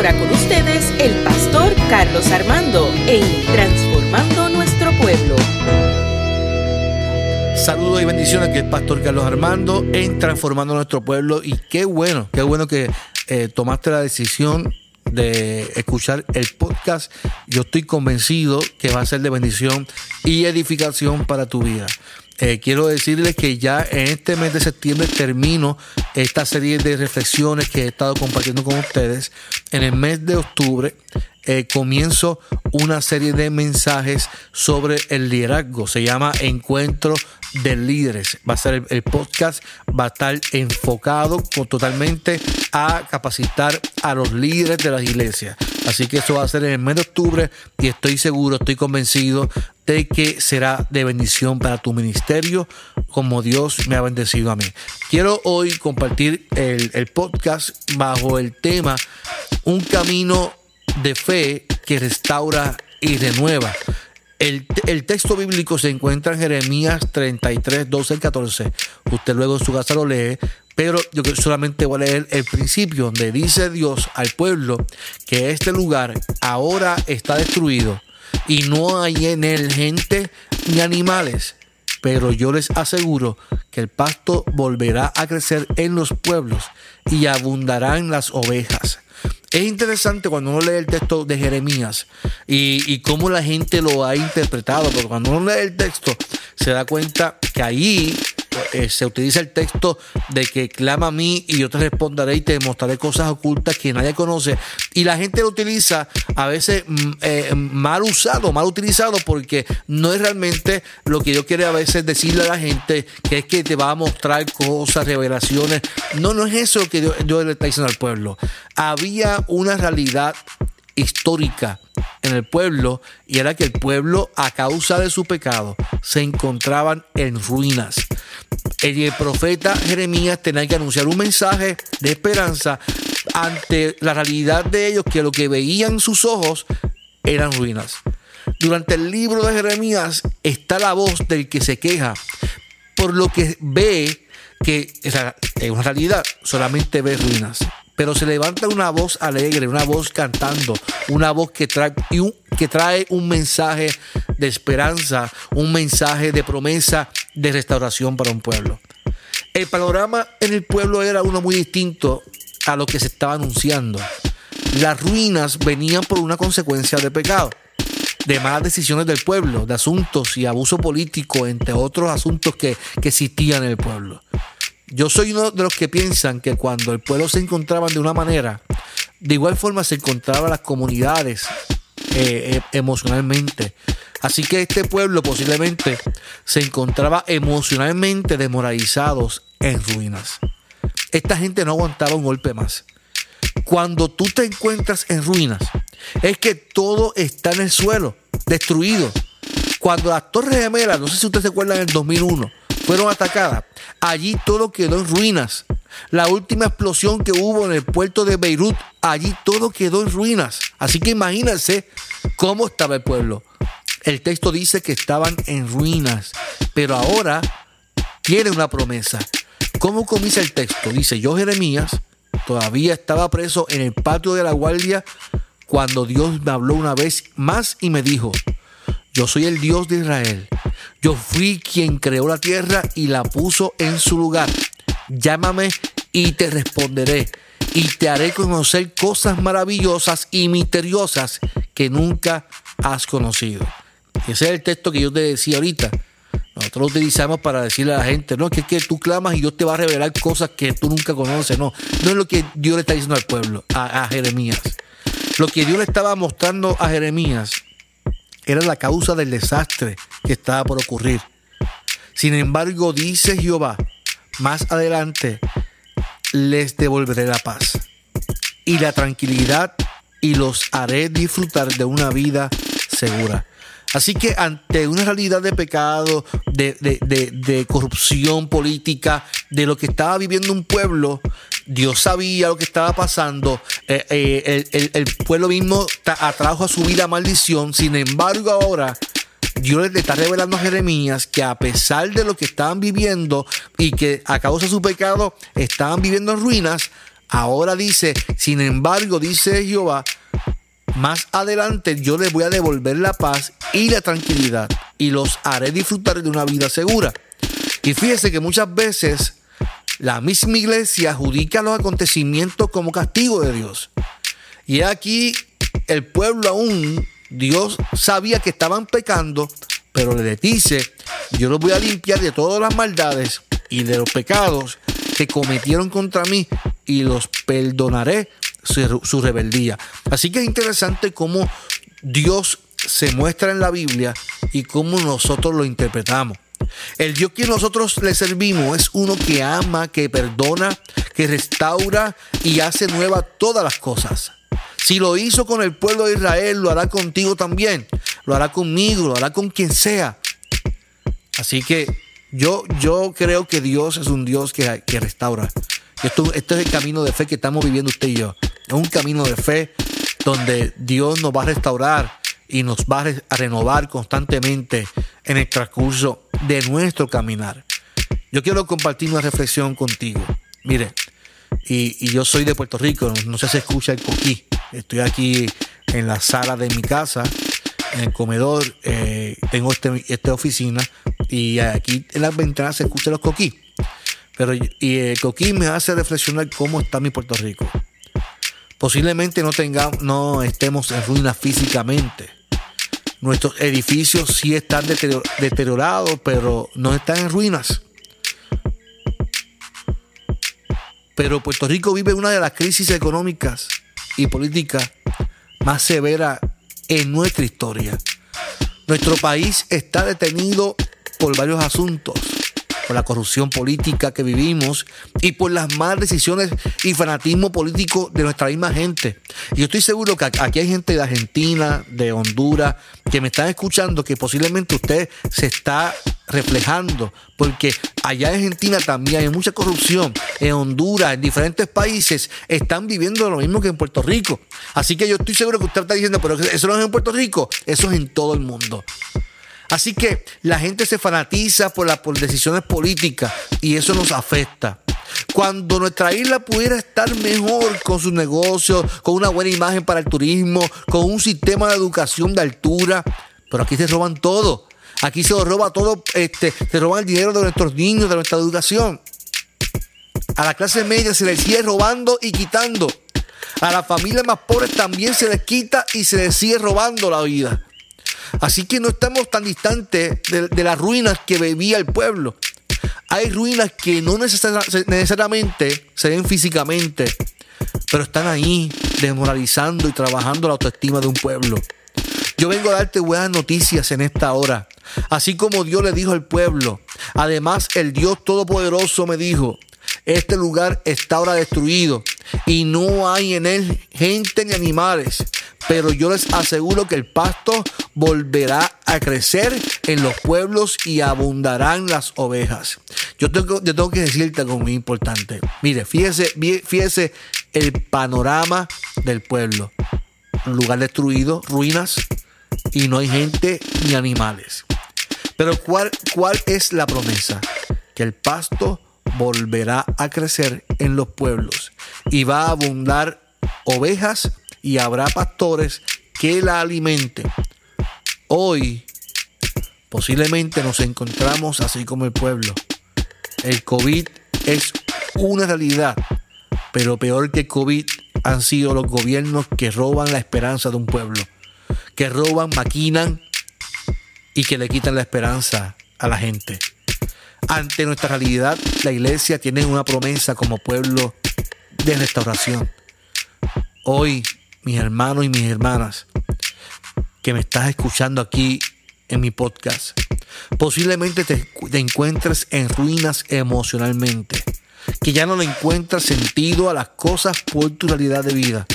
ahora con ustedes el pastor Carlos Armando en Transformando Nuestro Pueblo. Saludos y bendiciones que el pastor Carlos Armando en Transformando Nuestro Pueblo. Y qué bueno, qué bueno que eh, tomaste la decisión de escuchar el podcast. Yo estoy convencido que va a ser de bendición y edificación para tu vida. Eh, quiero decirles que ya en este mes de septiembre termino esta serie de reflexiones que he estado compartiendo con ustedes. En el mes de octubre eh, comienzo una serie de mensajes sobre el liderazgo. Se llama Encuentro de Líderes. Va a ser el, podcast, va a estar enfocado totalmente a capacitar a los líderes de las iglesias. Así que eso va a ser en el mes de octubre y estoy seguro, estoy convencido de que será de bendición para tu ministerio como Dios me ha bendecido a mí. Quiero hoy compartir el, el podcast bajo el tema Un camino de fe que restaura y renueva. El, texto bíblico se encuentra en Jeremías 33, 12 y 14. Usted luego en su casa lo lee, pero yo solamente voy a leer el principio donde dice Dios al pueblo que este lugar ahora está destruido y no hay en él gente ni animales. Pero yo les aseguro que el pasto volverá a crecer en los pueblos y abundarán las ovejas. Es interesante cuando uno lee el texto de Jeremías y, cómo la gente lo ha interpretado, porque cuando uno lee el texto se da cuenta que ahí eh, se utiliza el texto de que clama a mí y yo te responderé y te mostraré cosas ocultas que nadie conoce. Y la gente lo utiliza a veces mm, eh, mal usado, mal utilizado, porque no es realmente lo que yo quiero a veces decirle a la gente, que es que te va a mostrar cosas, revelaciones. No, no es eso que Dios le está diciendo al pueblo. Había una realidad histórica en el pueblo y era que el pueblo a causa de su pecado se encontraban en ruinas. El profeta Jeremías tenía que anunciar un mensaje de esperanza ante la realidad de ellos que lo que veían sus ojos eran ruinas. Durante el libro de Jeremías está la voz del que se queja por lo que ve que en una realidad solamente ve ruinas pero se levanta una voz alegre, una voz cantando, una voz que trae, un, que trae un mensaje de esperanza, un mensaje de promesa de restauración para un pueblo. El panorama en el pueblo era uno muy distinto a lo que se estaba anunciando. Las ruinas venían por una consecuencia de pecado, de malas decisiones del pueblo, de asuntos y abuso político, entre otros asuntos que, que existían en el pueblo. Yo soy uno de los que piensan que cuando el pueblo se encontraba de una manera, de igual forma se encontraban las comunidades eh, eh, emocionalmente. Así que este pueblo posiblemente se encontraba emocionalmente desmoralizados en ruinas. Esta gente no aguantaba un golpe más. Cuando tú te encuentras en ruinas, es que todo está en el suelo, destruido. Cuando las Torres Gemelas, no sé si ustedes se acuerdan en el 2001, fueron atacadas, allí todo quedó en ruinas. La última explosión que hubo en el puerto de Beirut, allí todo quedó en ruinas. Así que imagínense cómo estaba el pueblo. El texto dice que estaban en ruinas, pero ahora tiene una promesa. ¿Cómo comienza el texto? Dice, yo Jeremías todavía estaba preso en el patio de la guardia cuando Dios me habló una vez más y me dijo, yo soy el Dios de Israel yo fui quien creó la tierra y la puso en su lugar. Llámame y te responderé y te haré conocer cosas maravillosas y misteriosas que nunca has conocido. Ese es el texto que yo te decía ahorita. Nosotros lo utilizamos para decirle a la gente, no, que es que tú clamas y Dios te va a revelar cosas que tú nunca conoces. No, no es lo que Dios le está diciendo al pueblo, a, a Jeremías. Lo que Dios le estaba mostrando a Jeremías era la causa del desastre que estaba por ocurrir. Sin embargo, dice Jehová, más adelante les devolveré la paz y la tranquilidad y los haré disfrutar de una vida segura. Así que ante una realidad de pecado, de, corrupción política, de lo que estaba viviendo un pueblo, Dios sabía lo que estaba pasando. Eh, eh, el, pueblo mismo atrajo a su vida maldición. Sin embargo, ahora Dios le está revelando a Jeremías que a pesar de lo que estaban viviendo y que a causa de su pecado estaban viviendo en ruinas, Ahora dice, sin embargo, dice Jehová, más adelante yo les voy a devolver la paz y la tranquilidad y los haré disfrutar de una vida segura. Y fíjese que muchas veces la misma iglesia adjudica los acontecimientos como castigo de Dios. Y aquí el pueblo aún, Dios sabía que estaban pecando, pero le dice, yo los voy a limpiar de todas las maldades y de los pecados que cometieron contra mí y los perdonaré su, rebeldía. Así que es interesante cómo Dios se muestra en la Biblia y cómo nosotros lo interpretamos. El Dios que nosotros le servimos es uno que ama, que perdona, que restaura y hace nueva todas las cosas. Si lo hizo con el pueblo de Israel, lo hará contigo también. Lo hará conmigo, lo hará con quien sea. Así que yo, yo creo que Dios es un Dios que, que restaura. Esto, este es el camino de fe que estamos viviendo usted y yo. Es un camino de fe donde Dios nos va a restaurar y nos va a renovar constantemente en el transcurso de nuestro caminar. Yo quiero compartir una reflexión contigo. Mire, y, yo soy de Puerto Rico, no, sé si escucha el coquí. Estoy aquí en la sala de mi casa, en el comedor, eh, tengo este, esta oficina y aquí en las ventanas se escuchan los coquí. Pero y el coquí me hace reflexionar cómo está mi Puerto Rico. Posiblemente no tengamos, no estemos en ruinas físicamente. Nuestros edificios sí están deteriorados, pero no están en ruinas. Pero Puerto Rico vive una de las crisis económicas y políticas más severas en nuestra historia. Nuestro país está detenido por varios asuntos por la corrupción política que vivimos y por las malas decisiones y fanatismo político de nuestra misma gente. Y yo estoy seguro que aquí hay gente de Argentina, de Honduras, que me están escuchando que posiblemente usted se está reflejando, porque allá en Argentina también hay mucha corrupción, en Honduras, en diferentes países, están viviendo lo mismo que en Puerto Rico. Así que yo estoy seguro que usted está diciendo, pero eso no es en Puerto Rico, eso es en todo el mundo. Así que la gente se fanatiza por, por decisiones políticas y eso nos afecta. Cuando nuestra isla pudiera estar mejor con sus negocios, con una buena imagen para el turismo, con un sistema de educación de altura, pero aquí se roban todo. Aquí se roba todo, este, se roban el dinero de nuestros niños, de nuestra educación. A la clase media se les sigue robando y quitando. A las familias más pobres también se les quita y se les sigue robando la vida. Así que no estamos tan distantes de, las ruinas que vivía el pueblo. Hay ruinas que no necesariamente se ven físicamente, pero están ahí desmoralizando y trabajando la autoestima de un pueblo. Yo vengo a darte buenas noticias en esta hora. Así como Dios le dijo al pueblo. Además, el Dios Todopoderoso me dijo, este lugar está ahora destruido y no hay en él gente ni animales. Pero yo les aseguro que el pasto volverá a crecer en los pueblos y abundarán las ovejas. Yo tengo, yo tengo que decirte algo muy importante. Mire, fíjese, fíjese el panorama del pueblo. Un lugar destruido, ruinas, y no hay gente ni animales. Pero ¿cuál, cuál es la promesa? Que el pasto volverá a crecer en los pueblos y va a abundar ovejas y habrá pastores que la alimenten. Hoy posiblemente nos encontramos así como el pueblo. El COVID es una realidad, pero peor que COVID han sido los gobiernos que roban la esperanza de un pueblo, que roban, maquinan y que le quitan la esperanza a la gente. Ante nuestra realidad, la iglesia tiene una promesa como pueblo de restauración. Hoy, mis hermanos y mis hermanas, que me estás escuchando aquí en mi podcast, posiblemente te, encuentres en ruinas emocionalmente, que ya no le encuentras sentido a las cosas por tu realidad de vida.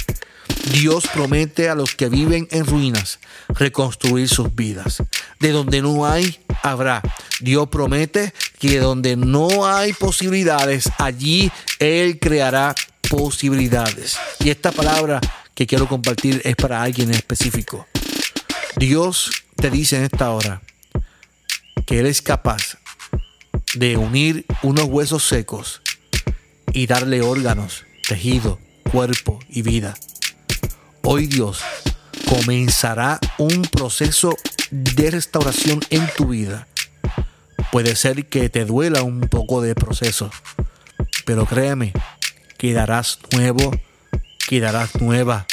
Dios promete a los que viven en ruinas reconstruir sus vidas. De donde no hay, habrá. Dios promete que donde no hay posibilidades, allí Él creará posibilidades. Y esta palabra que quiero compartir es para alguien específico. Dios te dice en esta hora que Él es capaz de unir unos huesos secos y darle órganos tejido, cuerpo y vida. Hoy Dios comenzará un proceso de restauración en tu vida. Puede ser que te duela un poco de proceso, pero créeme, quedarás nuevo, quedarás nueva.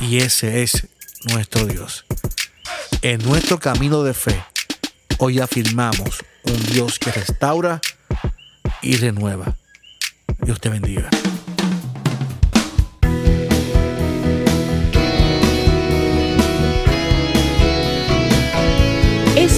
Y ese es nuestro Dios. En nuestro camino de fe, hoy afirmamos un Dios que restaura y renueva. Dios te bendiga.